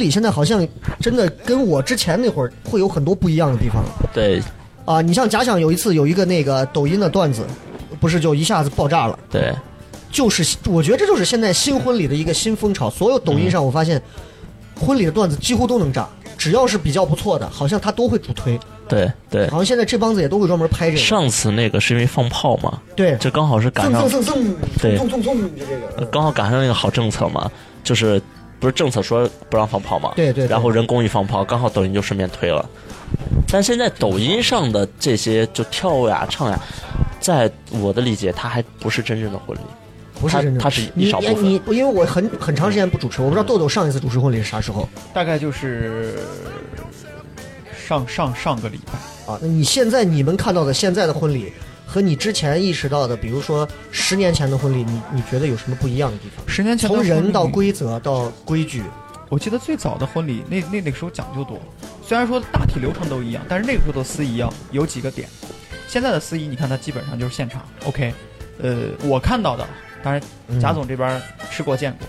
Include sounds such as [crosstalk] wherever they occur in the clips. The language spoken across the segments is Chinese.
婚礼现在好像真的跟我之前那会儿会有很多不一样的地方。对啊，你像假想有一次有一个那个抖音的段子，不是就一下子爆炸了？对，就是我觉得这就是现在新婚礼的一个新风潮。所有抖音上我发现，婚礼的段子几乎都能炸，只要是比较不错的，好像他都会主推。对对，好像现在这帮子也都会专门拍这个。上次那个是因为放炮嘛？对，这刚好是赶上，蹭蹭蹭对，蹭蹭蹭就这个，刚好赶上那个好政策嘛，就是不是政策说不让放炮吗？对对。然后人工一放炮，刚好抖音就顺便推了。但现在抖音上的这些就跳呀唱呀，在我的理解，它还不是真正的婚礼，不是真正，它是一少部分。你因为我很很长时间不主持，我不知道豆豆上一次主持婚礼是啥时候，大概就是上上上个礼拜。啊，那你现在你们看到的现在的婚礼，和你之前意识到的，比如说十年前的婚礼，你你觉得有什么不一样的地方？十年前从人到规则到规矩，我记得最早的婚礼，那那那个时候讲究多。虽然说大体流程都一样，但是那个时候的司仪要有几个点。现在的司仪，你看他基本上就是现场。OK，呃，我看到的，当然贾总这边吃过见过，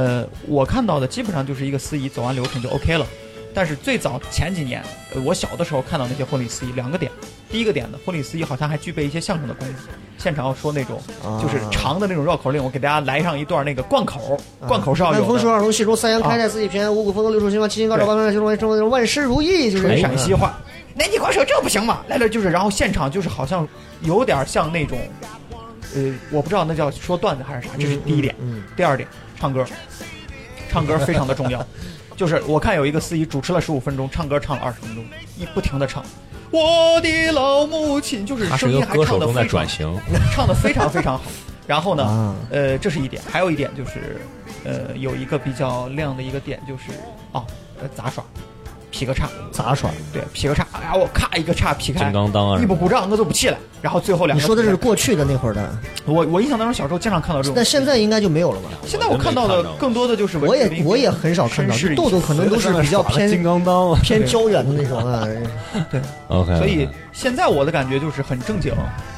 呃，我看到的基本上就是一个司仪走完流程就 OK 了。但是最早前几年，我小的时候看到那些婚礼司仪，两个点。第一个点呢，婚礼司仪好像还具备一些相声的功底，现场要说那种就是长的那种绕口令，我给大家来上一段那个贯口，贯口是要有的。风顺二龙戏中三阳开泰四季平五谷丰登六畜兴旺七星高照八方来九龙万万事如意，就是陕西话。那你光说这不行吗？来了就是，然后现场就是好像有点像那种，呃，我不知道那叫说段子还是啥，这是第一点。第二点，唱歌，唱歌非常的重要。就是我看有一个司仪主持了十五分钟，唱歌唱了二十分钟，一不停的唱。我的老母亲，就是声音还唱的在转型，[laughs] 唱的非常非常好。然后呢，呃，这是一点，还有一点就是，呃，有一个比较亮的一个点就是，哦，杂耍。劈个叉，杂耍？对，劈个叉，哎呀，我咔一个叉劈开，金刚当啊！一不鼓掌，我就不气了。然后最后两个，你说的是过去的那会儿的，我我印象当中小时候经常看到这种，但现在应该就没有了吧？现在我看到的更多的就是，我也我也很少看到，豆豆可能都是比较偏金刚当、偏胶原的那种啊。[laughs] 对，OK。所以现在我的感觉就是很正经，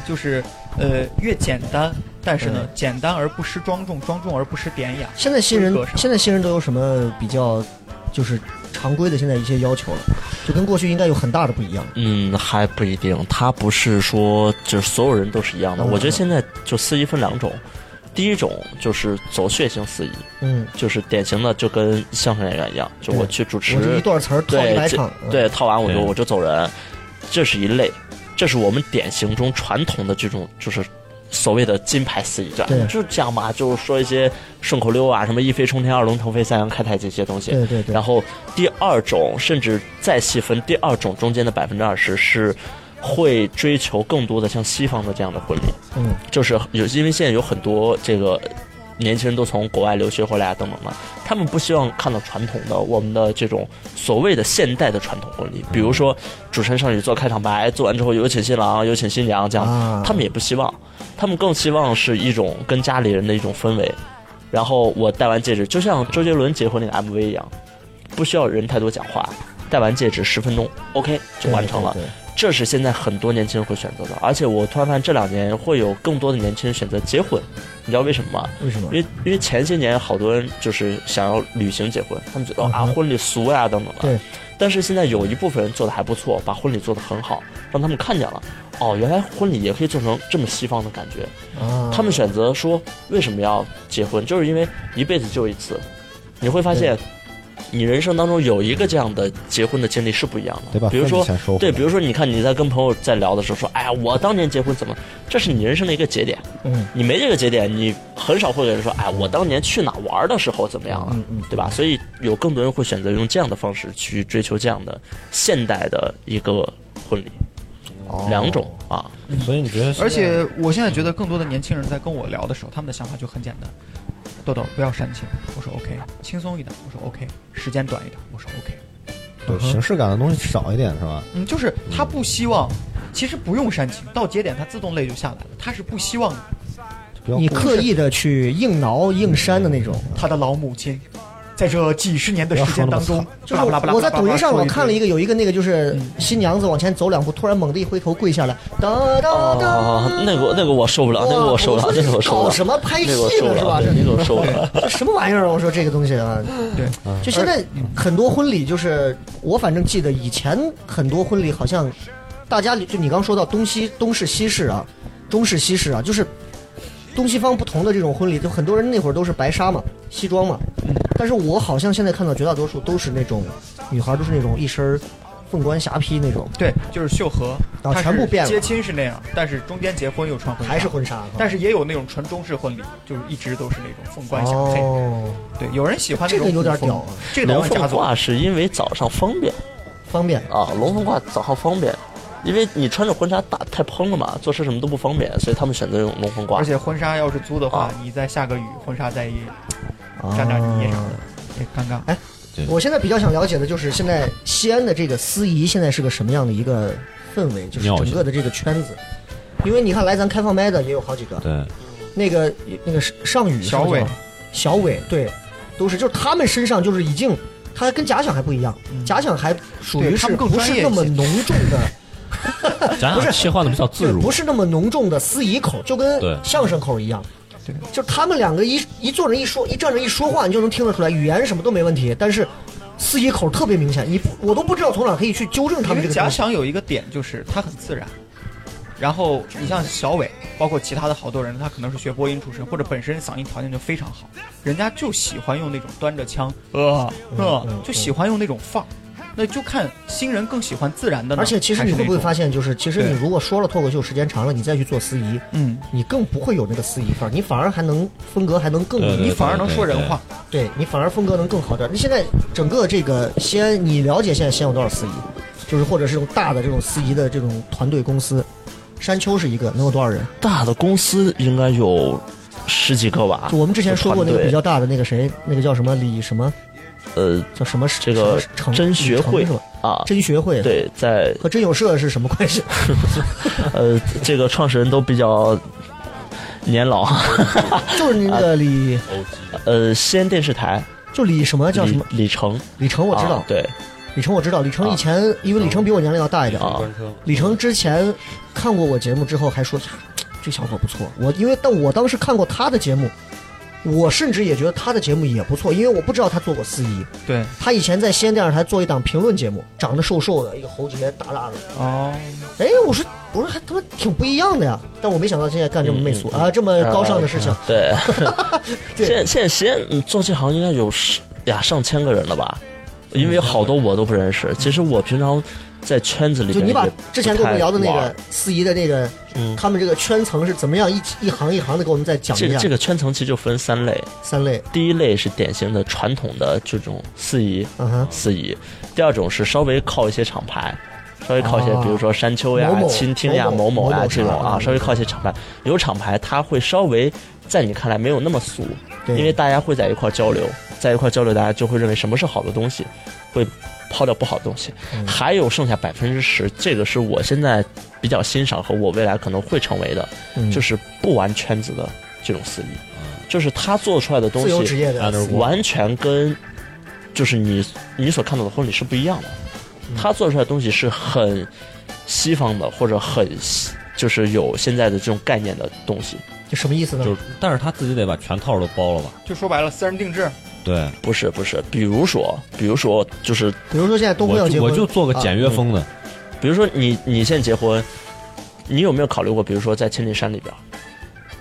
就是呃越简单，但是呢简单而不失庄重，庄重而不失典雅。现在新人现在新人都有什么比较，就是。常规的现在一些要求了，就跟过去应该有很大的不一样。嗯，还不一定，他不是说就是所有人都是一样的。我觉得现在就司仪分两种，第一种就是走血型司仪，嗯，就是典型的就跟相声演员一样，就我去主持一段词儿套一百场，对，套完我就我就走人，这是一类，这是我们典型中传统的这种就是。所谓的金牌司仪，对，就是这样嘛，就是说一些顺口溜啊，什么一飞冲天，二龙腾飞，三阳开泰这些东西。对对对。然后第二种，甚至再细分，第二种中间的百分之二十是会追求更多的像西方的这样的婚礼。嗯。就是有，因为现在有很多这个年轻人都从国外留学回来啊，等等的，他们不希望看到传统的我们的这种所谓的现代的传统婚礼，比如说主持人上去做开场白，做完之后有请新郎，有请新娘这样，他们也不希望。他们更希望是一种跟家里人的一种氛围，然后我戴完戒指，就像周杰伦结婚那个 MV 一样，不需要人太多讲话，戴完戒指十分钟，OK 就完成了。这是现在很多年轻人会选择的，而且我突然发现这两年会有更多的年轻人选择结婚，你知道为什么吗？为什么？因为因为前些年好多人就是想要旅行结婚，他们觉得啊婚礼俗呀等等的。对。但是现在有一部分人做的还不错，把婚礼做得很好，让他们看见了。哦，原来婚礼也可以做成这么西方的感觉。他们选择说为什么要结婚，就是因为一辈子就一次。你会发现，你人生当中有一个这样的结婚的经历是不一样的，对吧？比如说，对，比如说，你看你在跟朋友在聊的时候说，哎呀，我当年结婚怎么？这是你人生的一个节点。嗯。你没这个节点，你很少会有人说，哎，我当年去哪玩的时候怎么样了？嗯嗯。对吧？所以有更多人会选择用这样的方式去追求这样的现代的一个婚礼。哦两种啊。所以你觉得？而且我现在觉得更多的年轻人在跟我聊的时候，他们的想法就很简单：豆豆不要煽情，我说 OK；轻松一点，我说 OK；时间短一点，我说 OK。对形式感的东西少一点是吧？嗯，就是他不希望，其实不用煽情，到节点他自动泪就下来了，他是不希望你刻意的去硬挠硬扇的那种。他的老母亲，在这几十年的时间当中，就是我在抖音上我看了一个有一个那个就是新娘子往前走两步，突然猛地一回头跪下来，哒哒哒。哦，那个那个我受不了，那个我受不了，那个我受不了。搞什么拍戏那个我受不呢是吧？了，这那个我受不了。[laughs] 这什么玩意儿啊？我说这个东西啊，对，就现在很多婚礼，就是我反正记得以前很多婚礼好像大家就你刚说到东西东式西式啊，中式西式啊，就是东西方不同的这种婚礼，就很多人那会儿都是白纱嘛，西装嘛，但是我好像现在看到绝大多数都是那种女孩都是那种一身凤冠霞帔那种，对，就是秀禾，全部变了。接亲是那样，但是中间结婚又穿婚纱，还是婚纱，但是也有那种纯中式婚礼，就是一直都是那种凤冠霞。帔。哦，对，有人喜欢那种这个有点屌啊。这个龙。凤褂是因为早上方便。方便。啊，龙凤褂早上方便，因为你穿着婚纱打太蓬了嘛，做事什么都不方便，所以他们选择用龙凤褂而。且婚纱要是租的话啊，你再下个雨，婚纱再沾点泥啥的，也尴尬。哎我现在比较想了解的就是现在西安的这个司仪现在是个什么样的一个氛围，就是整个的这个圈子。因为你看来咱开放麦的也有好几个，对，那个那个上宇小伟小伟对，都是就是他们身上就是已经，他跟假想还不一样，假想还属于是对他们不是那么浓重的，[laughs] 咱俩切换的比较自如不，是那么浓重的司仪口，就跟相声口一样。对，就他们两个一一坐着一说，一站着一说话，你就能听得出来，语言什么都没问题，但是司仪口特别明显，你不我都不知道从哪可以去纠正他们这个假。想有一个点就是他很自然，然后你像小伟，包括其他的好多人，他可能是学播音出身，或者本身嗓音条件就非常好，人家就喜欢用那种端着腔，呃呃嗯，就喜欢用那种范儿。那就看新人更喜欢自然的呢，而且其实你会不会发现，就是其实你如果说了脱口秀时间长了，你再去做司仪，嗯，你更不会有那个司仪范儿，你反而还能风格还能更你反而能说人话。对你反而风格能更好点儿。你现在整个这个西安，你了解现在西安有多少司仪？就是或者是这种大的这种司仪的这种团队公司，山丘是一个，能有多少人？大的公司应该有十几个吧就。我们之前说过那个比较大的那个谁，那个叫什么李什么呃，叫什么这个成真学会是吧？啊，真学会对，在和真有社是什么关系？[laughs] 呃，这个创始人都比较年老，[laughs] 就是那个李，[laughs] 呃，西安电视台就李什么叫什么李成，李成，我知道啊，对李成我知道，李成以前因为李成比我年龄要大一点，啊，李成之前看过我节目之后还说呀，这小伙不错。我因为但我当时看过他的节目，我甚至也觉得他的节目也不错，因为我不知道他做过司仪。对，他以前在西安电视台做一档评论节目，长得瘦瘦的，一个喉结大大的。哦，哎，我说我说还他妈挺不一样的呀，但我没想到现在干这么媚俗、啊，这么高尚的事情。对，[laughs] 对现在现在西安嗯做这行应该有十呀上千个人了吧？因为好多我都不认识。其实我平常在圈子里就你把之前跟我们聊的那个司仪的那个，嗯。他们这个圈层是怎么样一一行一行的给我们再讲一下。这个这个圈层其实就分三类，三类，第一类是典型的传统的这种司仪，嗯哼，司仪；第二种是稍微靠一些厂牌，稍微靠一些，啊。比如说山丘呀倾听呀、某某某呀这种啊，稍微靠一些厂牌。有厂牌，它会稍微在你看来没有那么俗，对。因为大家会在一块儿交流，在一块儿交流，大家就会认为什么是好的东西，会抛掉不好的东西。嗯还有剩下百分之十，这个是我现在比较欣赏和我未来可能会成为的，嗯就是不玩圈子的这种司仪，就是他做出来的东自由职西完全跟就是你你所看到的婚礼是不一样的。嗯他做出来的东西是很西方的，或者很西就是有现在的这种概念的东西。就什么意思呢？就是，但是他自己得把全套都包了吧？就说白了，私人定制。对，不是不是，比如说，比如说，就是比如说现在东辉要我就结婚，我就做个简约风的，比如说你你现在结婚，你有没有考虑过，比如说在千里山里边，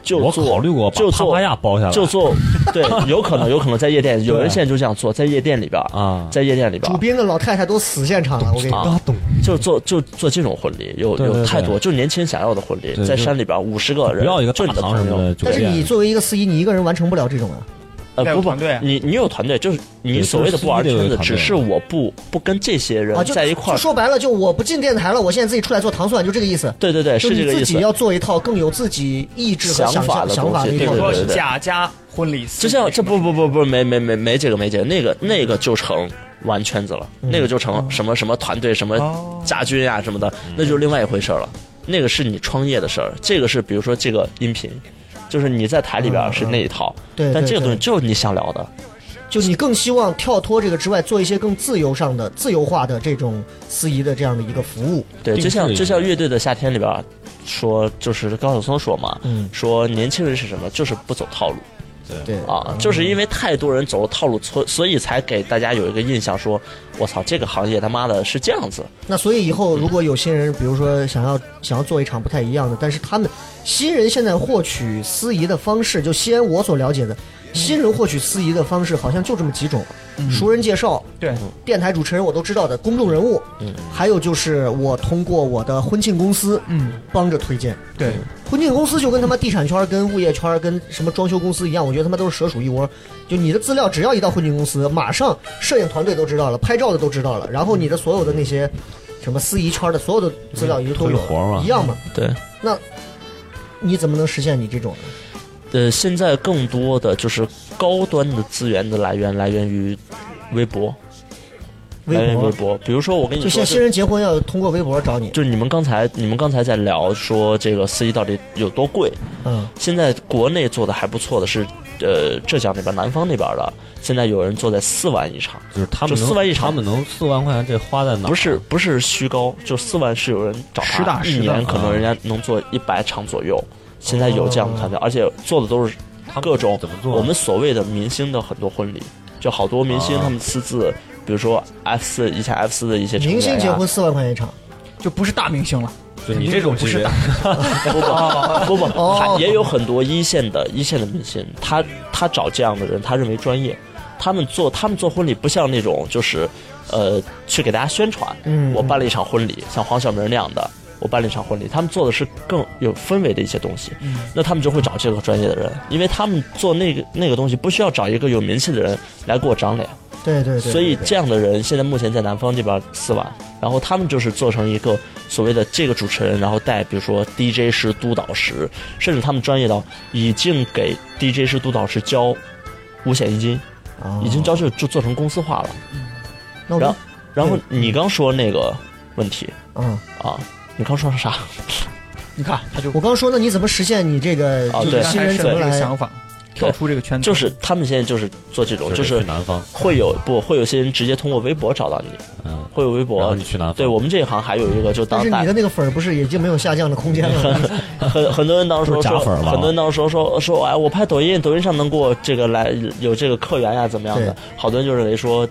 就我做考虑过把就做帕帕亚包下来，就做，对，[laughs] 有可能有可能在夜店，有人现在就这样做，在夜店里边，啊，在夜店里边主宾的老太太都死现场了，我跟你讲。啊，就做就做这种婚礼，有对对对。有太多，就年轻人想要的婚礼，对就在山里边五十个人，不要一个大就你的朋友，堂什么的酒但是你店，作为一个司仪，你一个人完成不了这种啊。呃不不你你有团队，就是你所谓的不玩圈子，只是我不不跟这些人啊，就在一块儿。就说白了，就我不进电台了，我现在自己出来做糖蒜，就这个意思。对对对，是你这个意思。自己要做一套更有自己意志和想法的东西想法的一套对对比如说对贾家婚礼就像这不不不不没没没没这个没这个那个那个就成玩圈子了，那个就成什么什么团队什么哦家军啊什么的，那就是另外一回事了。那个是你创业的事儿，这个是比如说这个音频，就是你在台里边是那一套，对，对但这个东西对。就是你想聊的。就你更希望跳脱这个之外，做一些更自由上的、自由化的这种司仪的这样的一个服务。对，就像就像乐队的夏天里边说，就是高晓松说嘛，嗯，说年轻人是什么，就是不走套路对啊，就是因为太多人走了套路，所所以才给大家有一个印象说，我操，这个行业他妈的是这样子。那所以以后如果有新人，比如说想要想要做一场不太一样的，但是他们新人现在获取司仪的方式，就西安我所了解的，新人获取司仪的方式好像就这么几种：熟人介绍、对电台主持人我都知道的公众人物，嗯还有就是我通过我的婚庆公司嗯帮着推荐。对婚庆公司就跟他妈地产圈、跟物业圈、跟什么装修公司一样，我觉得他妈都是蛇鼠一窝。就你的资料只要一到婚庆公司，马上摄影团队都知道了，拍照的都知道了，然后你的所有的那些什么司仪圈的所有的资料也都有一样嘛。对，那你怎么能实现你这种？呃，现在更多的就是高端的资源的来源来源于微博，微博微，博。比如说我跟你说，就现新人结婚要通过微博找你。就是你们刚才你们刚才在聊说这个司仪到底有多贵，嗯，现在国内做的还不错的是，呃，浙江那边、南方那边的，现在有人做在四万一场，就是他们四万一场他们能四万块钱这花在哪？不是不是虚高，就四万是有人找实打他，一年可能人家能做一百场左右。现在有这样的团队，而且做的都是各种怎么做？我们所谓的明星的很多婚礼，就好多明星啊他们私自，比如说 F 四以前 F 四的一些成员明星结婚四万块钱一场，就不是大明星了，就你这种不是大，不 [laughs] 不不不，也有很多一线的一线的明星，他他找这样的人，他认为专业，他们做他们做婚礼不像那种就是，呃，去给大家宣传，嗯。我办了一场婚礼，像黄晓明那样的。我办了一场婚礼，他们做的是更有氛围的一些东西，嗯。那他们就会找这个专业的人，因为他们做那个那个东西不需要找一个有名气的人来给我长脸，对对对。所以这样的人现在目前在南方这边四万，然后他们就是做成一个所谓的这个主持人，然后带比如说 DJ 师、督导师，甚至他们专业到已经给 DJ 师、督导师交五险一金，哦已经交就就做成公司化了。那我然后然后你刚说那个问题嗯，啊，你刚说啥？[laughs] 你看他就我刚说那你怎么实现你这个啊对就是新人是这个怎么来想法，跳出这个圈子，就是他们现在就是做这种，就是去南方，会有不会有些人直接通过微博找到你，嗯，会有微博你。去南方，对我们这一行还有一个，就当大但是你的那个粉儿不是已经没有下降的空间了吗？[laughs] 很很多人当时说粉了很多人当时说说说，哎，我拍抖音，抖音上能给我这个来有这个客源呀，怎么样的？好多人就认为说，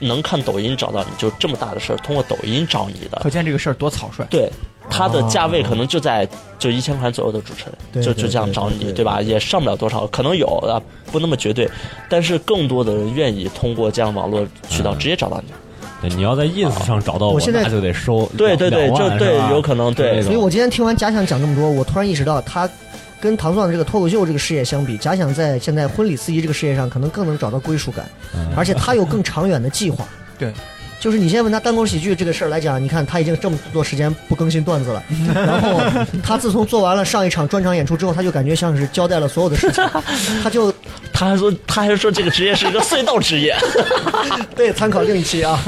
能看抖音找到你就这么大的事儿，通过抖音找你的可，见这个事儿多草率。对，它的价位可能就在就一千块钱左右的主持人，就就这样找你，对吧？也上不了多少，可能有啊，不那么绝对，但是更多的人愿意通过这样网络渠道嗯。直接找到你。对，你要在 ins 上找到我现在那就得收对对对，就对有可能对。所以我今天听完假想讲这么多，我突然意识到，他跟糖蒜的这个脱口秀这个事业相比，假想在现在婚礼司仪这个事业上，可能更能找到归属感，嗯。而且他有更长远的计划。[laughs] 对，就是你先问他单口喜剧这个事儿来讲，你看他已经这么多时间不更新段子了，[laughs] 然后他自从做完了上一场专场演出之后，他就感觉像是交代了所有的事情，[laughs] 他就他还说他还说这个职业是一个隧道职业，[laughs] 对，参考另一期啊。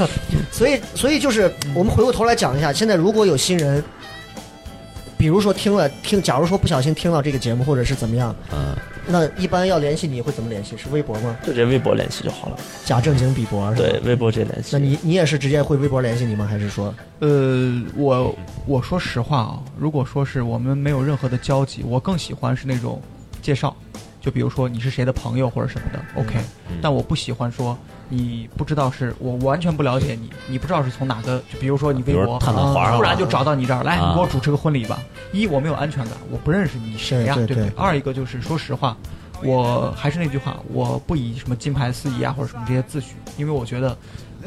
所以，所以就是我们回过头来讲一下，现在如果有新人，比如说听了听，假如说不小心听到这个节目，或者是怎么样，嗯，那一般要联系你会怎么联系？是微博吗？就直接微博联系就好了。假正经比博是吧？对，微博直接联系。那你你也是直接会微博联系你吗？还是说，呃，我我说实话啊，如果说是我们没有任何的交集，我更喜欢是那种介绍，就比如说你是谁的朋友或者什么的，OK、嗯但我不喜欢说你不知道是我完全不了解你，你不知道是从哪个，就比如说你微博突然就找到你这儿来，给我主持个婚礼吧。一我没有安全感，我不认识你谁呀、对对对对不对？二一个就是说实话，我还是那句话，我不以什么金牌司仪啊或者什么这些自诩，因为我觉得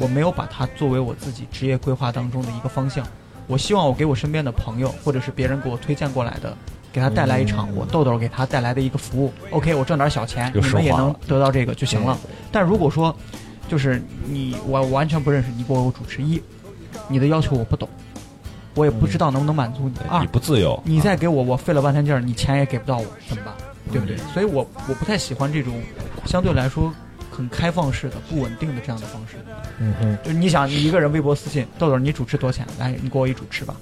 我没有把它作为我自己职业规划当中的一个方向。我希望我给我身边的朋友或者是别人给我推荐过来的，给给他带来一场我豆豆给他带来的一个服务。OK，我赚点小钱，你们也能得到这个就行了。但如果说就是你我完全不认识你，给我主持一，你的要求我不懂，我也不知道能不能满足你。二你，不自由，你再给我，我费了半天劲儿，你钱也给不到我，怎么办？对不对？所以我我不太喜欢这种相对来说很开放式的、不稳定的这样的方式。嗯哼，就是你想，你一个人微博私信豆豆，你主持多少钱？来，你给我一主持吧。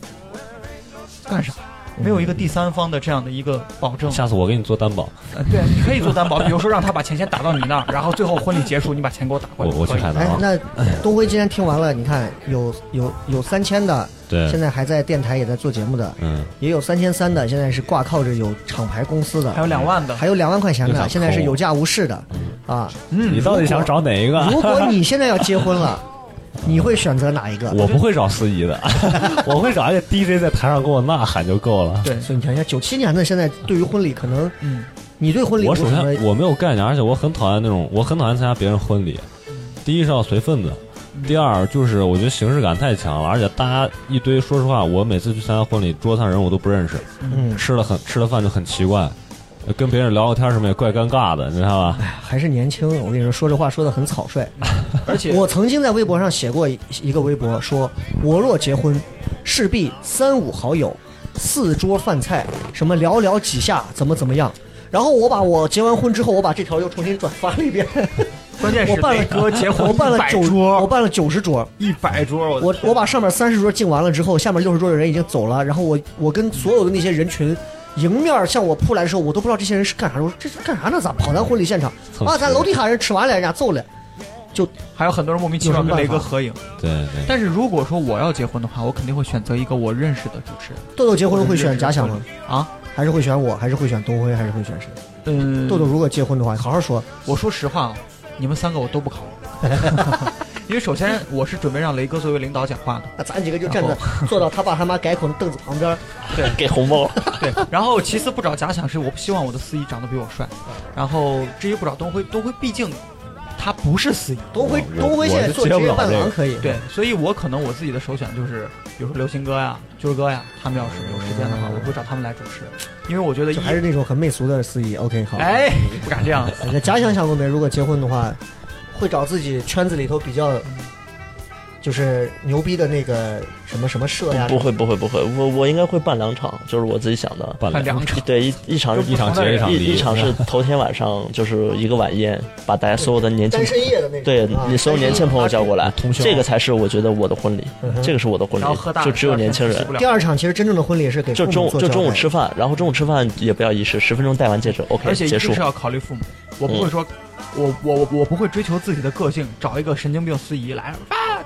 干啥？没有一个第三方的这样的一个保证。下次我给你做担保，呃，对，你可以做担保，比如说让他把钱先打到你那儿，然后最后婚礼结束，你把钱给我打过来。我我去哎海南啊，，那东辉今天听完了，你看有有有三千的，对。现，在还在电台也在做节目的，嗯，也有三千三的，现在是挂靠着有厂牌公司的，还有两万的，还有两万块钱的，现在是有价无市的，啊，嗯你到底想找哪一个？如果你现在要结婚了，你会选择哪一个？我不会找司仪的，[laughs] 我会找一个 DJ 在台上给我呐喊就够了。对，所以你看一下，九七年的现在对于婚礼，可能嗯，你对婚礼我首先我没有概念，而且我很讨厌那种，我很讨厌参加别人婚礼。第一是要随份子，第二就是我觉得形式感太强了，而且大家一堆，说实话，我每次去参加婚礼，桌子上人我都不认识，嗯，吃了很吃了饭就很奇怪，跟别人聊聊天什么也怪尴尬的，你知道吧？还是年轻。我跟你说，说这话说的很草率。[laughs] 而且我曾经在微博上写过一一个微博，说我若结婚，势必三五好友，四桌饭菜，什么寥寥几下，怎么怎么样。然后我把我结完婚之后，我把这条又重新转发了一遍。[laughs] 关键是 [laughs] 我办了哥结婚我办了九桌，我，办了九十桌。一百桌，我我我把上面三十桌敬完了之后，下面六十桌的人已经走了，然后我我跟所有的那些人群。迎面向我扑来的时候，我都不知道这些人是干啥。我说这是干啥呢？咋跑咱婚礼现场啊？咱楼底下人吃完了，人家走了。就还有很多人莫名其妙跟雷哥合影。对对，但是如果说我要结婚的话，我肯定会选择一个我认识的主持人豆豆结婚会选假想吗？啊。还是会选我？还是会选东辉？还是会选谁？嗯，豆豆如果结婚的话，好好说。我说实话啊，你们三个我都不考虑，[laughs] 因为首先我是准备让雷哥作为领导讲话的，那咱几个就站在 [laughs] 坐到他爸他妈改口的凳子旁边。对给红包，[laughs] 对。然后其次不找假想是我不希望我的司仪长得比我帅，然后至于不找东辉，东辉毕竟他不是司仪，东辉，东辉现在做职业伴郎可以。对，所以我可能我自己的首选就是，比如说流行歌呀、军儿哥呀，他们要是有时间的话，我会找他们来主持，因为我觉得还是那种很媚俗的司仪。OK，好。哎不敢这样，[laughs] 那假想想过没？如果结婚的话，会找自己圈子里头比较，就是牛逼的那个什么什么社呀。不会不会不会，我我应该会办两场，就是我自己想的。办两场。对，一一场是一场接一场一场是头天晚上就是一个晚宴，把大家所有的年轻单身夜的那种。对啊你所有年轻朋友叫过来，这个才是我觉得我的婚礼这个是我的婚然后喝大礼，就只有年轻人。第二场其实真正的婚礼是给就中午就中午吃饭，然后中午吃饭也不要仪式，十分钟戴完戒指，OK 结束而且是。要考虑父母，我不会说，我我我我不会追求自己的个性，找一个神经病司仪来啊，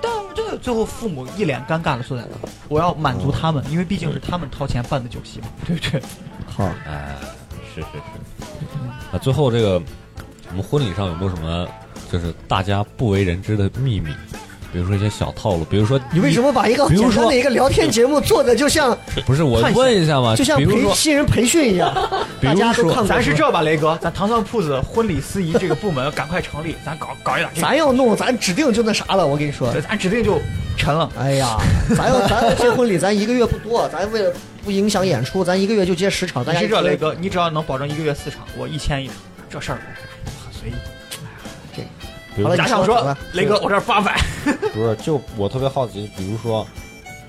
最后父母一脸尴尬的坐在那，我要满足他们，因为毕竟是他们掏钱办的酒席嘛，[laughs] 对不对？好。哎，是是是。那最后这个，我们婚礼上有没有什么就是大家不为人知的秘密？比如说一些小套路，比如说你为什么把一个比如说简单的一个聊天节目做的就像不是我探险问一下嘛？就像培比如说新人培训一样？比 [laughs] 如大家都说看过咱是这吧，雷哥，咱糖蒜铺子婚礼司仪这个部门赶快成立，咱搞搞一点这个，咱要弄，咱指定就那啥了。我跟你说，咱指定就沉了。哎呀，咱要咱要接婚礼，咱一个月不多，咱为了不影响演出，咱一个月就接十场。大你家一个是这雷哥，你只要能保证一个月四场，我一千一场，这事儿很随意。比如好了假想说雷哥，我这儿八百，[laughs] 不是，就我特别好奇，比如说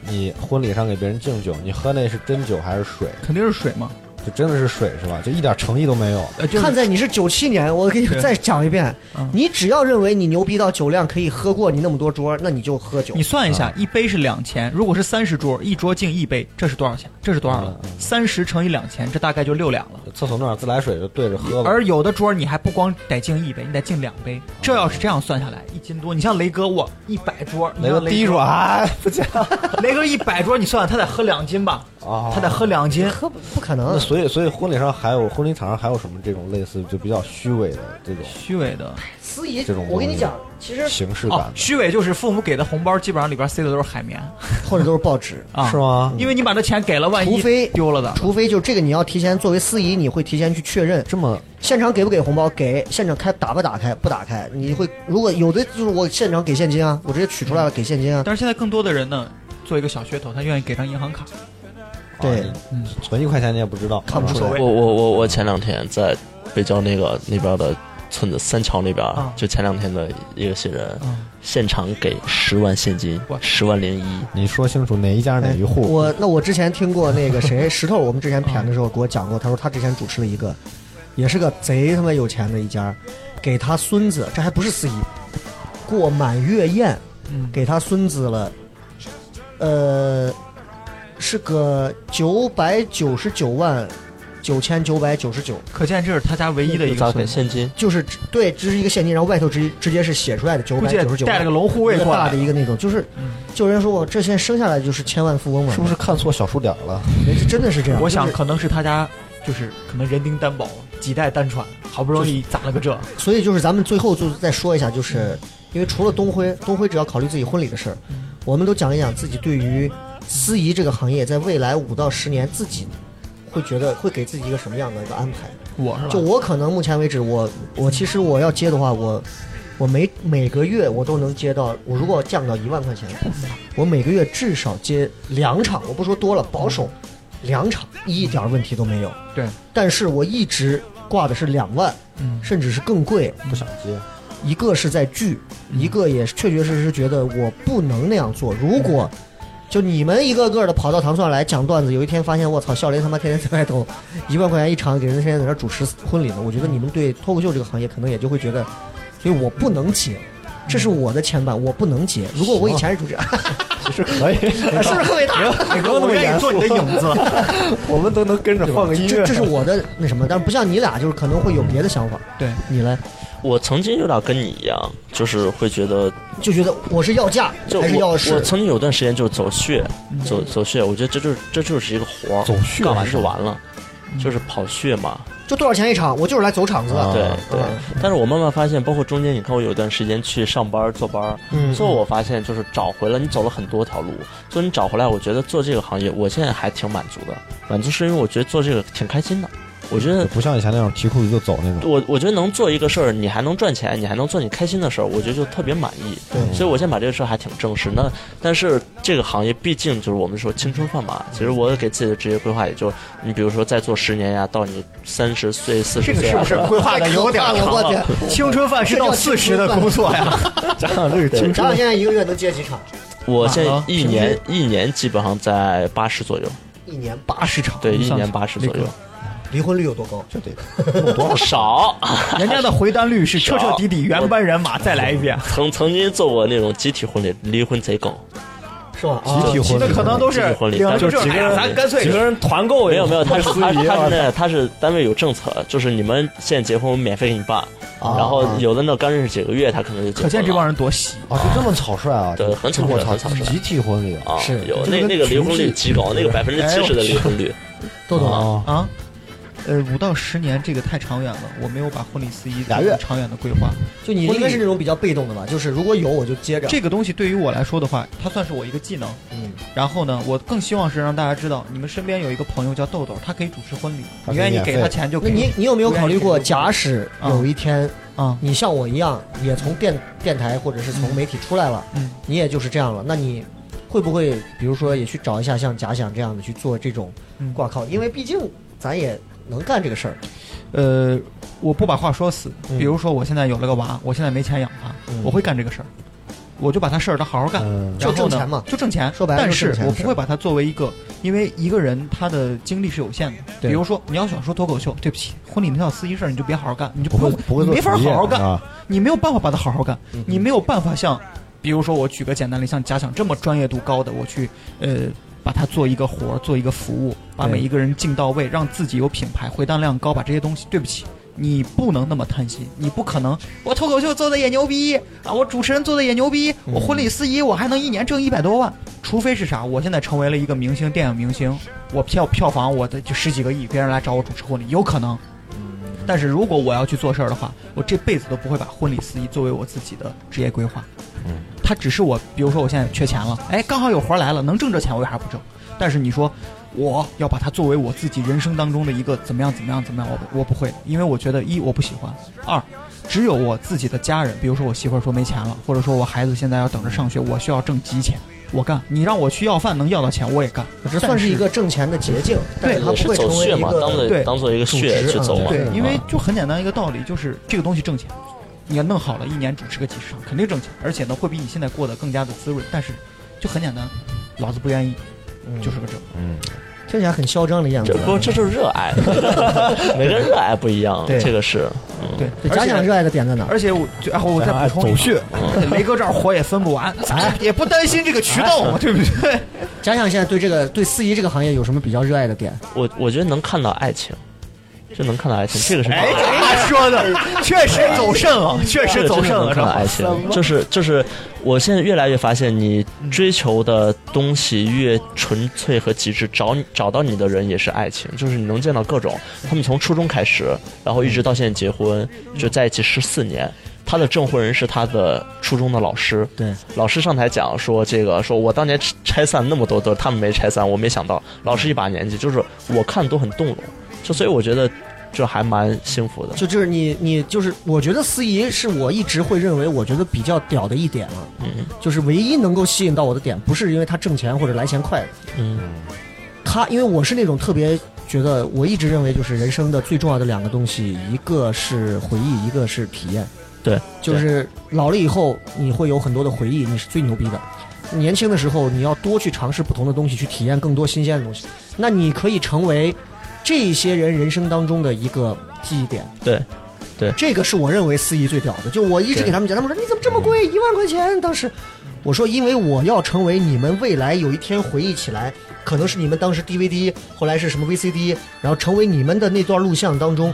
你婚礼上给别人敬酒，你喝那是真酒还是水？肯定是水嘛。就真的是水是吧？就一点诚意都没有。呃，就是看在你是九七年，我给你再讲一遍嗯，你只要认为你牛逼到酒量可以喝过你那么多桌，那你就喝酒你。算一下，啊一杯是两千，如果是三十桌，一桌敬一杯，这是多少钱？这是多少了嗯？三十乘以两千，这大概就六两了。厕所弄点自来水就对着喝吧。而有的桌你还不光得敬一杯，你得敬两杯。这要是这样算下来，一斤多。你像雷哥，我一百桌，雷哥第一桌哎不讲 [laughs] 雷哥一百桌，你算他得喝两斤吧？啊，他得喝两斤。喝不不可能那，所以所以婚礼上还有婚礼场上还有什么这种类似就比较虚伪的这种虚伪的司仪这种，我跟你讲，其实哦形式感，的，虚伪就是父母给的红包，基本上里边塞的都是海绵 [laughs] 或者都是报纸，[laughs] 啊，是？吗？因为你把那钱给了，万一除非丢了的。除非就这个你要提前作为司仪，你会提前去确认这么现场给不给红包，给现场开打不打开，不打开，你会如果有的就是我现场给现金啊，我直接取出来了给现金啊，但是现在更多的人呢，做一个小噱头，他愿意给张银行卡。对嗯存一块钱你也不知道，看不出来无所谓我我我我前两天在北郊那个那边的村子三桥那边，啊就前两天的一个新人，嗯现场给十万现金，十万零一。你说清楚哪一家哪一户。我那我之前听过那个谁石头，我们之前谝的时候给我讲过，他说他之前主持了一个，也是个贼他妈有钱的一家，给他孙子，这还不是司仪，过满月宴嗯，给他孙子了，呃，是个九百九十九万九千九百九十九，可见这是他家唯一的一个孙子，现金？就是对，这是一个现金，然后外头直直接是写出来的九百九十九，带了个龙护卫大的一个那种，就是嗯就有人说我这现在生下来就是千万富翁嘛，是不是看错小数点了？人家真的是这样，我想可能是他家，就是可能人丁单薄，几代单传，好不容易攒了个这，所以就是咱们最后就是再说一下，就是因为除了东辉，东辉只要考虑自己婚礼的事儿，我们都讲一讲自己对于司仪这个行业，在未来五到十年自己会觉得会给自己一个什么样的一个安排。我是吧？就我可能目前为止，我我其实我要接的话，我我每每个月我都能接到，我如果降到一万块钱，我每个月至少接两场，我不说多了，保守两场，一点问题都没有。对，但是我一直挂的是两万，嗯甚至是更贵。不想接，一个是在聚，一个也是确确实实觉得我不能那样做。如果就你们一个个的跑到糖蒜来讲段子，有一天发现我操，笑雷他妈天天在外头一万块钱一场给人天天在那主持婚礼呢，我觉得你们对脱口秀这个行业可能也就会觉得，所以我不能接。这是我的牵绊，我不能接。如果我以前是主持人，其实可以，是不是特别大？你不用那么愿严肃意做你的影子，我们都能跟着放个音乐。这这是我的那什么，但是不像你俩，就是可能会有别的想法。对你来我曾经有点跟你一样，就是会觉得，就觉得我是要价就还是要我我？曾经有段时间就是走穴，走走穴，我觉得这就是这就是一个活儿，走穴干完就完了，就是跑穴嘛。就多少钱一场？我就是来走场子的。啊对对嗯，但是我慢慢发现，包括中间，你看我有段时间去上班坐班最后我发现就是找回了，你走了很多条路，所以你找回来，我觉得做这个行业，我现在还挺满足的。满足是因为我觉得做这个挺开心的，我觉得不像以前那种提裤子就走那种。我我觉得能做一个事儿，你还能赚钱，你还能做你开心的事儿，我觉得就特别满意。对所以我现在把这个事儿还挺正式。那但是这个行业毕竟就是我们说青春饭嘛，其实我给自己的职业规划也就你比如说再做十年呀，到你三十岁四这个十岁啊，是不是规划的有点长了？[laughs] 青春饭是到四十的工作呀，加上这个对青咱俩现在一个月能接几场？我现在啊一年一年基本上在八十左右，一年八八十场，对，一年八十左右，离婚率有多高？就得 [laughs] 多少。人家的回单率是彻彻底底原班人马，再来一遍。[laughs] 曾曾经做过那种集体婚礼，离婚贼高。是吧？集体婚礼那可能都是集体婚礼就几个人咱干脆几个人团购没有没有，他是他他是那他是单位有政策，就是你们现在结婚我免费给你办，啊然后有的那刚认识几个月，他可能就可见这帮人多喜。啊，就这么草率啊！对很草率很草率集体婚礼啊，是有那那个离婚率极高，那个百分之七十的离婚率。豆豆啊，呃，五到十年这个太长远了，我没有把婚礼司仪俩月长远的规划。就你应该是那种比较被动的吧？就是如果有我就接着。这个东西对于我来说的话，它算是我一个技能。嗯，然后呢，我更希望是让大家知道，你们身边有一个朋友叫豆豆，他可以主持婚礼，你愿意给他钱就给。那你你有没有考虑过，假使有一天啊，你像我一样，也从电电台或者是从媒体出来了，嗯，你也就是这样了，那你会不会比如说也去找一下像假想这样的去做这种嗯挂靠？因为毕竟咱也能干这个事儿。呃，我不把话说死。嗯。比如说，我现在有了个娃，我现在没钱养他，嗯。我会干这个事儿，我就把他事儿他好好干，就挣钱嘛。就挣钱。说白了但是我不会把他作为一个，因为一个人他的精力是有限的。比如说，你要想说脱口秀，对不起，婚礼那套司仪事儿你就别好好干，你就不会用，不你没法好好干，啊。你没有办法把它好好干，嗯。你没有办法像，比如说我举个简单例，像假想这么专业度高的，我去呃把它做一个活儿，做一个服务，把每一个人敬到位，让自己有品牌，回单量高，把这些东西，对不起。你不能那么贪心，你不可能。我脱口秀做的也牛逼啊，我主持人做的也牛逼，我婚礼司仪我还能一年挣一百多万。除非是啥，我现在成为了一个明星，电影明星，我票票房我的就十几个亿，别人来找我主持婚礼，有可能。但是如果我要去做事儿的话，我这辈子都不会把婚礼司仪作为我自己的职业规划。嗯，它只是我，比如说我现在缺钱了，哎，刚好有活儿来了，能挣这钱，我为啥不挣？但是你说我要把它作为我自己人生当中的一个怎么样怎么样怎么样，我我不会，因为我觉得一我不喜欢，二只有我自己的家人，比如说我媳妇儿说没钱了，或者说我孩子现在要等着上学，我需要挣急钱，我干。你让我去要饭能要到钱，我也干。这算是一个挣钱的捷径，但是它不会成为一个当做对当做一个穴主职去走嘛。对，嗯因为就很简单一个道理，就是这个东西挣钱，你要弄好了，一年主持个几十场，肯定挣钱，而且呢会比你现在过得更加的滋润。但是就很简单，老子不愿意，就是个这。嗯，听起来很嚣张的样子这。不这就是热爱，[laughs] 每个人热爱不一样，对这个是。对，对，而且假想热爱的点在哪？而且我就哎，我再补充走穴，雷哥这儿活也分不完，哎也不担心这个渠道嘛，对不对？贾想现在对这个对司仪这个行业有什么比较热爱的点？我我觉得能看到爱情，就能看到爱情，这个是哎，这话说的确实走肾了，确实走肾了，这是吧？个爱情，就是就是，我现在越来越发现，你追求的东西越纯粹和极致，找你找到你的人也是爱情，就是你能见到各种，他们从初中开始，然后一直到现在结婚，就在一起十四年。他的证婚人是他的初中的老师，对，老师上台讲说这个，说我当年拆散那么多对，他们没拆散，我没想到，老师一把年纪，就是我看都很动容，就所以我觉得这还蛮幸福的。就就是你你就是，我觉得司仪是我一直会认为我觉得比较屌的一点啊，嗯。就是唯一能够吸引到我的点，不是因为他挣钱或者来钱快，嗯。他因为我是那种特别觉得，我一直认为就是人生的最重要的两个东西，一个是回忆，一个是体验。对，就是老了以后你会有很多的回忆，你是最牛逼的。年轻的时候你要多去尝试不同的东西，去体验更多新鲜的东西，那你可以成为这些人人生当中的一个记忆点。对，对这个是我认为司仪最屌的。就我一直给他们讲，他们说你怎么这么贵，一万块钱？当时我说，因为我要成为你们未来有一天回忆起来，可能是你们当时 DVD，后来是什么 VCD，然后成为你们的那段录像当中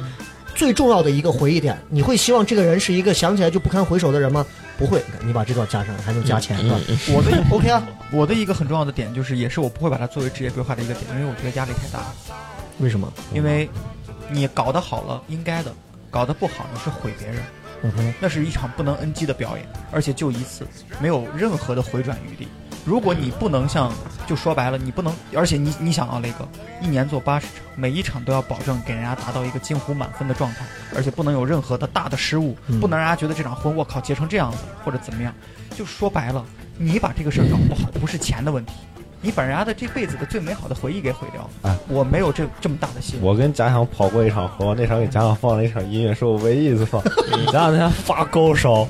最重要的一个回忆点。你会希望这个人是一个想起来就不堪回首的人吗？不会，你把这段加上还能加钱，是吧？我的 OK 啊？[laughs] 我的一个很重要的点就是，也是我不会把它作为职业规划的一个点，因为我觉得压力太大了。为什么？因为你搞得好了应该的，搞得不好你是毁别人，嗯哼，那是一场不能 NG 的表演，而且就一次，没有任何的回转余地。如果你不能像，就说白了，你不能，而且你你想啊，雷哥，一年做八十场，每一场都要保证给人家达到一个近乎满分的状态，而且不能有任何的大的失误，嗯不能让人家觉得这场婚我靠结成这样子或者怎么样。就说白了，你把这个事儿搞不好，不是钱的问题，你把人家的这辈子的最美好的回忆给毁掉了。哎我没有这这么大的心。我跟贾想跑过一场活，那场给贾想放了一场音乐，是我唯一一次放。[laughs] 贾想那天发高烧，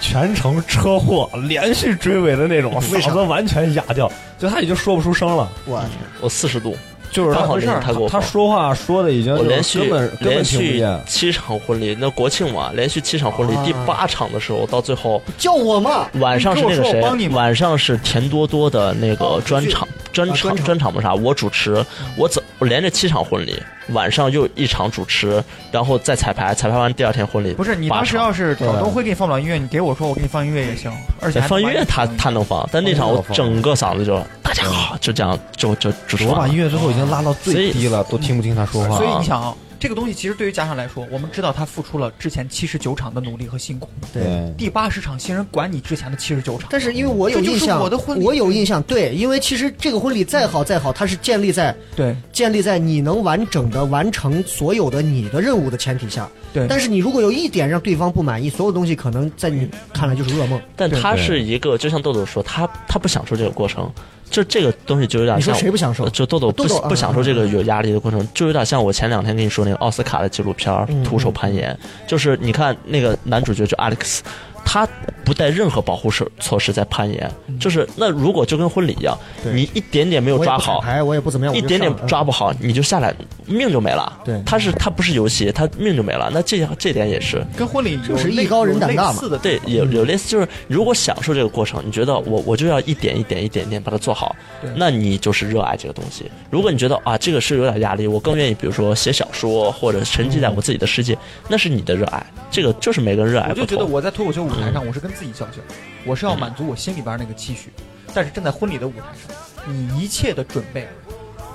全程车祸，连续追尾的那种，[laughs] 嗓子完全哑掉，就他已经说不出声了。我我四十度，就是他刚好那天他给我他说话说的已经我连续根本根连续。七场婚礼，那国庆嘛，连续七场婚礼，啊第八场的时候，到最后叫我嘛，晚上是那个谁？我帮你，吗晚上是田多多的那个专场，专场啊专场。专场不是啥，我主持，我走我连着七场婚礼，晚上又一场主持，然后再彩排，彩排完第二天婚礼，不是你当时要是找东辉给你放不了音乐，你给我说我给你放音乐也行，而且还放音乐他他他能放，但那场我整个嗓子就大家好，就这样就就主持我把说完了。音乐最后已经拉到最低了，都听不清他说话。所以你想啊，这个东西其实对于家长来说，我们知道他付出了之前七十九场的努力和辛苦，对。第八十场新人管你之前的七十九场，但是因为我有印象，我的婚礼。我有印象，对，因为其实这个婚礼再好再好，它是建立在对。建立在你能完整的完成所有的你的任务的前提下。对。但是你如果有一点让对方不满意，所有东西可能在你看来就是噩梦。但他是一个，就像豆豆说，他他不享受这个过程，就这个东西就有点像谁不享受？呃？就豆豆不不享受这个有压力的过程，就有点像我前两天跟你说那个奥斯卡的纪录片徒手攀岩》，就是你看那个男主角就 Alex，他不带任何保护措措施在攀岩，就是那如果就跟婚礼一样，你一点点没有抓好。我也不怎么样，一点点抓不好，你就下来，命就没了。对他是他不是游戏，他命就没了。那这这点也是，跟婚礼就是艺高人胆大嘛类似的对，有有类似，就是如果享受这个过程，你觉得我我就要一点一点一点点把它做好对，那你就是热爱这个东西。如果你觉得啊这个是有点压力，我更愿意比如说写小说或者沉浸在我自己的世界，那是你的热爱，这个就是每个人热爱我就觉得。我在脱口秀舞台上，我是跟自己较劲儿，我是要满足我心里边那个期许，但是站在婚礼的舞台上，你一切的准备。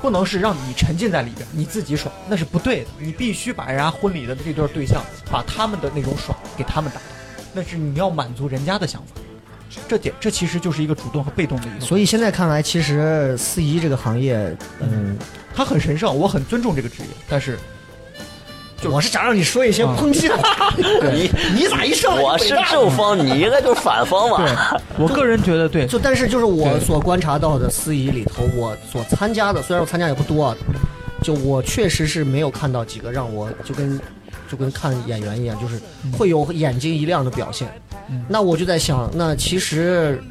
不能是让你沉浸在里边，你自己爽，那是不对的。你必须把人家婚礼的这对对象，把他们的那种爽给他们达到，那是你要满足人家的想法。这点，这其实就是一个主动和被动的一个。所以现在看来，其实司仪这个行业，嗯，他很神圣，我很尊重这个职业，但是我是想让你说一些抨击的话 [laughs] [laughs] 你你咋一上来我是正方，你应该就是反方嘛。对，我个人觉得对，就但是就是我所观察到的司仪里头，我所参加的，虽然我参加也不多啊，就我确实是没有看到几个让我就跟就跟看演员一样，就是会有眼睛一亮的表现。嗯那我就在想，那其实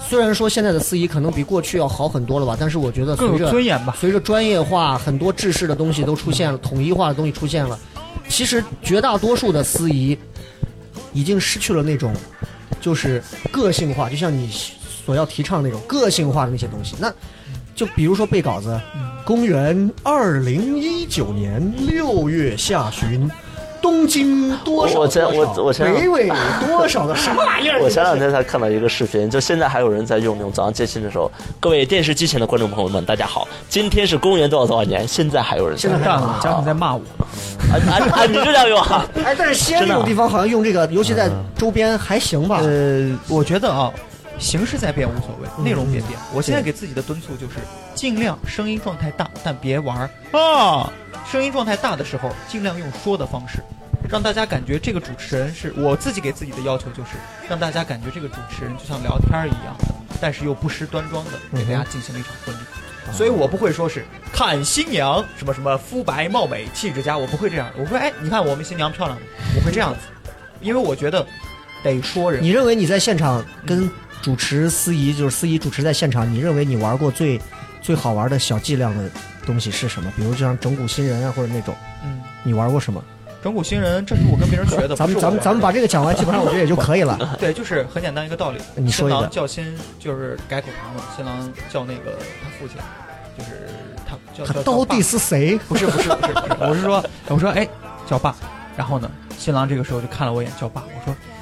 虽然说现在的司仪可能比过去要好很多了吧，但是我觉得随着尊严吧。随着专业化，很多制式的东西都出现了，统一化的东西出现了。其实绝大多数的司仪已经失去了那种就是个性化，就像你所要提倡那种个性化的那些东西。那就比如说背稿子，公元二零一九年六月下旬。东京多少我前多少我我前北纬多少的什么玩意儿？[laughs] 我前两天才看到一个视频，就现在还有人在用那种早上接亲的时候，各位电视机前的观众朋友们，大家好，今天是公元多少多少年，现在还有人现在还干了，家长在骂我。啊啊啊！你就这样用啊？哎，但是西安这种地方好像用这个，尤其在周边还行吧。呃，我觉得啊，形式在变无所谓，嗯内容别变。我现在给自己的敦促就是，尽量声音状态大，但别玩儿啊。声音状态大的时候，尽量用说的方式，让大家感觉这个主持人是我自己给自己的要求就是，让大家感觉这个主持人就像聊天儿一样，但是又不失端庄的给大家进行了一场婚礼。所以我不会说是看新娘什么什么肤白貌美气质佳，我不会这样。我说哎，你看我们新娘漂亮吗？我会这样子，因为我觉得得说人。你认为你在现场跟主持司仪，就是司仪主持在现场，你认为你玩过最最好玩的小伎俩的东西是什么？比如就像整蛊新人啊，或者那种，嗯，你玩过什么？整蛊新人，这是我跟别人学的。咱们咱们咱们把这个讲完，基本上我觉得也就可以了。[laughs] 对，就是很简单一个道理。你说一个新郎叫新，就是改口糖嘛。新郎叫那个他父亲，就是他叫他到底是谁？不是不是不是不是，我是说我说哎叫爸，然后呢，新郎这个时候就看了我一眼叫爸，我说你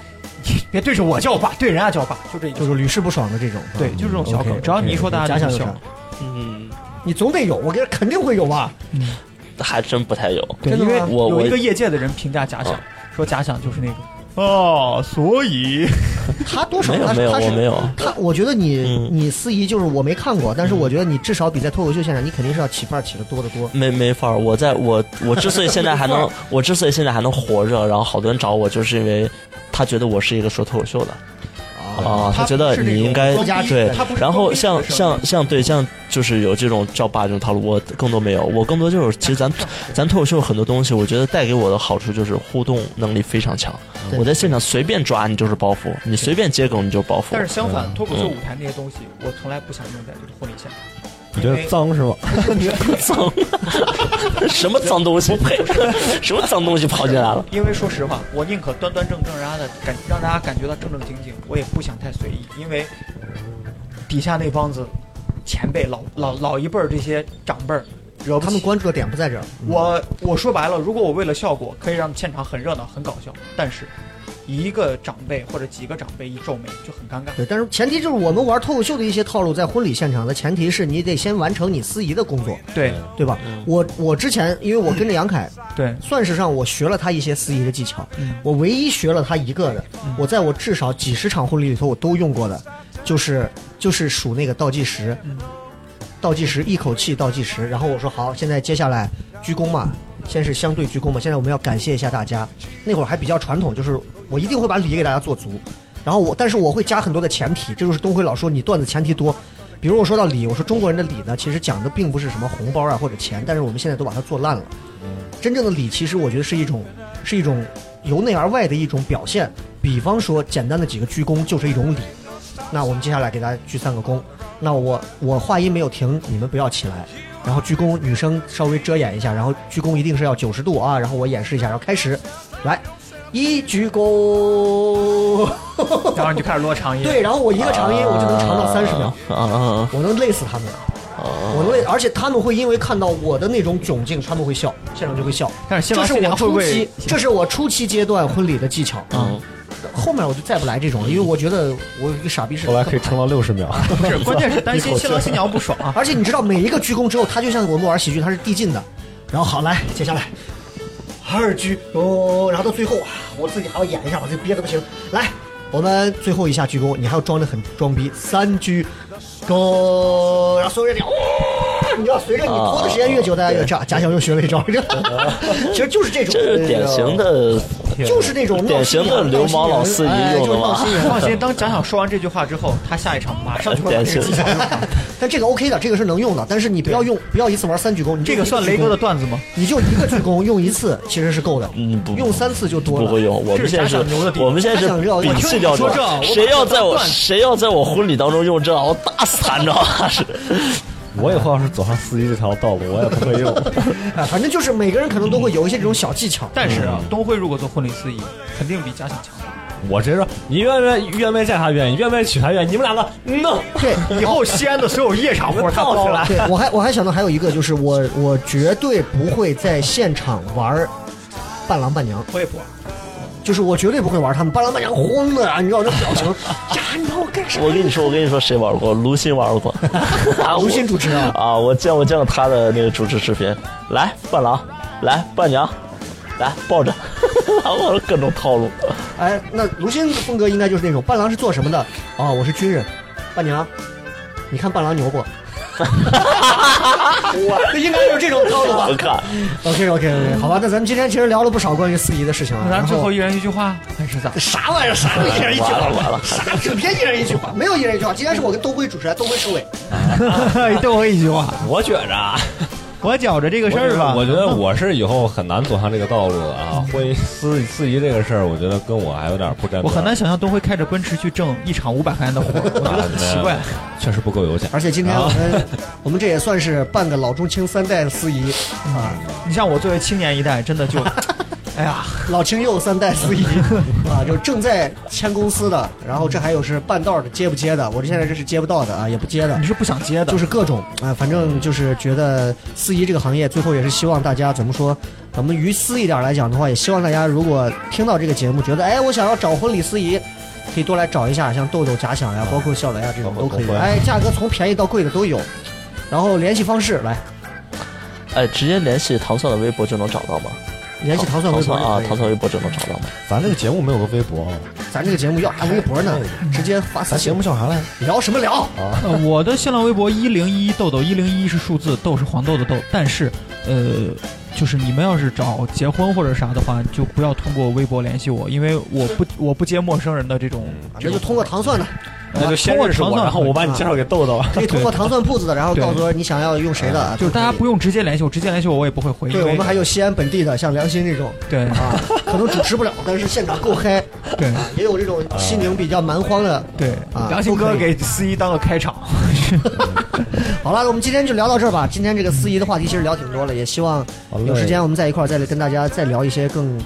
别对着我叫爸，对人家叫爸，就这就是屡试不爽的这种。对，就是这种小梗，只要你一说大家就笑？嗯，你总得有，我觉得肯定会有吧。还真不太有。对，因为我我有一个业界的人评价假想啊，说假想就是那种哦，所以。[laughs] 他多少没有没有我没有。他，我觉得你嗯。你司仪就是我没看过，但是我觉得你至少比在脱口秀现场，你肯定是要起范儿起的多得多。没没法儿，我在我我之所以现在还能，[laughs] 我之所以现在还能活着，然后好多人找我，就是因为他觉得我是一个说脱口秀的啊，他觉得你应该对然后像像像对像就是有这种叫爸这种套路，我更多没有，我更多就是其实咱 [laughs] 咱脱口秀很多东西，我觉得带给我的好处就是互动能力非常强，我在现场随便抓你就是包袱，你随便接梗你就是包袱，但是相反，脱口秀舞台那些东西，我从来不想用在这个婚礼现场。你觉得脏是吗？[laughs] 脏，[laughs] 什么脏东西呸，[laughs] 什么脏东西跑进来了。因为说实话，我宁可端端正正，让大家的感让大家感觉到正正经经，我也不想太随意，因为底下那帮子前辈、老老老一辈儿这些长辈儿，惹不起他们关注的点不在这儿。我我说白了，如果我为了效果可以让现场很热闹、很搞笑，但是一个长辈或者几个长辈一皱眉就很尴尬。对，但是前提就是我们玩脱口秀的一些套路，在婚礼现场的前提是你得先完成你司仪的工作，对。对。吧？我我之前因为我跟着杨凯，对，算是上我学了他一些司仪的技巧，嗯。我唯一学了他一个的，我在我至少几十场婚礼里头我都用过的，就是就是数那个倒计时，嗯。倒计时一口气倒计时，然后我说好，现在接下来鞠躬嘛，先是相对鞠躬嘛，现在我们要感谢一下大家，那会儿还比较传统，就是我一定会把礼给大家做足，然后我但是我会加很多的前提，这就是东辉老说你段子前提多。比如我说到礼，我说中国人的礼呢，其实讲的并不是什么红包啊或者钱，但是我们现在都把它做烂了。真正的礼，其实我觉得是一种，是一种由内而外的一种表现。比方说，简单的几个鞠躬就是一种礼。那我们接下来给大家鞠三个躬。那我我话音没有停，你们不要起来，然后鞠躬，女生稍微遮掩一下，然后鞠躬一定是要九十度啊，然后我演示一下，然后开始，来，一鞠躬，然后你就开始落长音。对，然后我一个长音我就能长到三十秒，啊啊啊！我能累死他们。我能累，而且他们会因为看到我的那种窘境，他们会笑，现场就会笑。这是我初期，这是我初期阶段婚礼的技巧。嗯，后面我就再不来这种了，因为我觉得我一个傻逼是。后来可以撑到六十秒。不是，[laughs] 关键是担心新郎新娘不爽啊。[laughs] 而且你知道，每一个鞠躬之后，他就像我们玩喜剧，他是递进的。然后好，来，接下来二鞠躬，然后到最后啊，我自己还要演一下，我这憋的不行。来，我们最后一下鞠躬，你还要装的很装逼，三鞠躬，然后所有人就哇。你知道，随着你拖的时间越久，大家越炸。贾想又学了一招，[laughs] 其实就是这种，这是典型的，就是这种典型的流氓老司仪哎用的嘛就是闹心放心，当贾想说完这句话之后，他下一场马上就会把这个技巧用上。[laughs] 但这个 OK 的，这个是能用的，但是你不要用，不要一次玩三鞠躬。你这个算雷哥的段子吗？你就一个鞠躬用一次其实是够的，嗯不用三次就多了。不会用。我们现在是这是假想牛的地，方我们现在是摒弃说这谁要在我谁要在我婚礼当中用这，我打死他，你知道吗？是，我以后要是走上司机这条道路，我也不会用。[laughs] 哎，反正就是每个人可能都会有一些这种小技巧。但是啊，东辉如果做婚礼司仪，肯定比嘉想强。我直接说，你愿不愿意愿不愿意嫁他愿意，愿不愿意娶他愿意，你们两个弄。对，以后西安的所有夜场活他包了。对我还我还想到还有一个就是我我绝对不会在现场玩伴郎伴娘，我也不玩，就是我绝对不会玩他们伴郎伴娘慌的啊，你知道那表情，呀，你把我干啥？我跟你说，我跟你说，谁玩过？卢鑫玩过。啊 [laughs] 卢鑫主持啊 [laughs] 啊，我见我见过他的那个主持视频。来伴郎，来伴娘，来抱着，[laughs] 我各种套路。哎，那卢鑫风格应该就是那种伴郎是做什么的？啊，我是军人，伴娘，你看伴郎牛不？[laughs] 我应该就是这种套路吧我靠，？OK OK OK，好吧，那咱们今天其实聊了不少关于司仪的事情啊。那咱然后最后一人一句话还是咋？啥玩意儿？啥一人一句话？完了完了啥整天一人一句话？没有一人一句话。今天是我跟东辉主持人，东辉收尾。[laughs] [laughs] 东辉一句话，我觉着啊，我觉着这个事儿吧，我觉得我是以后很难走上这个道路的啊。婚姻司司仪这个事儿，我觉得跟我还有点不沾边。我很难想象东辉开着奔驰去挣一场五百块钱的活儿，我觉得很奇怪。确实不够油钱。而且今天我们我们这也算是半个老中青三代的司仪啊，你像我作为青年一代，真的就，哎呀，老青幼三代司仪 [laughs] 啊，就正在签公司的，然后这还有是半道的接不接的，我这现在这是接不到的啊，也不接的你。是不想接的，就是各种啊、反正就是觉得司仪这个行业，最后也是希望大家怎么说，咱们于私一点来讲的话，也希望大家如果听到这个节目，觉得哎，我想要找婚礼司仪，可以多来找一下，像豆豆、假想呀，包括笑雷呀这种都可以，哎，价格从便宜到贵的都有。然后联系方式来哎，直接联系唐蒜的微博就能找到吗？联系糖蒜微博啊，就可以糖蒜微博就能找到吗？咱这个节目没有个微博啊，咱这个节目要还微博呢，直接发私信咱节目。叫啥来？聊什么聊？啊，我的新浪微博一零一豆豆一零一是数字，豆是黄豆的豆，但是，呃，就是你们要是找结婚或者啥的话，就不要通过微博联系我，因为我不我不接陌生人的这种，这就通过糖蒜的，那就先认识我，然后我把你介绍给豆豆。可以通过糖蒜铺子的，然后告诉我你想要用谁的，就是大家不用直接联系我，直接联系我我也不会回。对我们还有西安本地的，像良心这种对啊，可能主持不了，但是现场够嗨。对也有这种心灵比较蛮荒的。对啊，良心哥给司仪当个开场。[laughs] 好了，我们今天就聊到这儿吧。今天这个司仪的话题其实聊挺多了，也希望有时间我们在一块儿再跟大家再聊一些更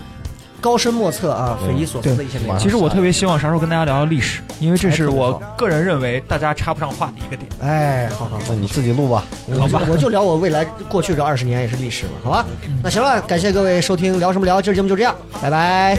高深莫测啊、匪夷所思的一些内容。其实我特别希望啥时候跟大家聊聊历史，因为这是我个人认为大家插不上话的一个点。哎，好好好，那你自己录吧。好吧，我就聊我未来过去这二十年也是历史了，好吧？那行了，感谢各位收听，聊什么聊？今儿节目就这样，拜拜。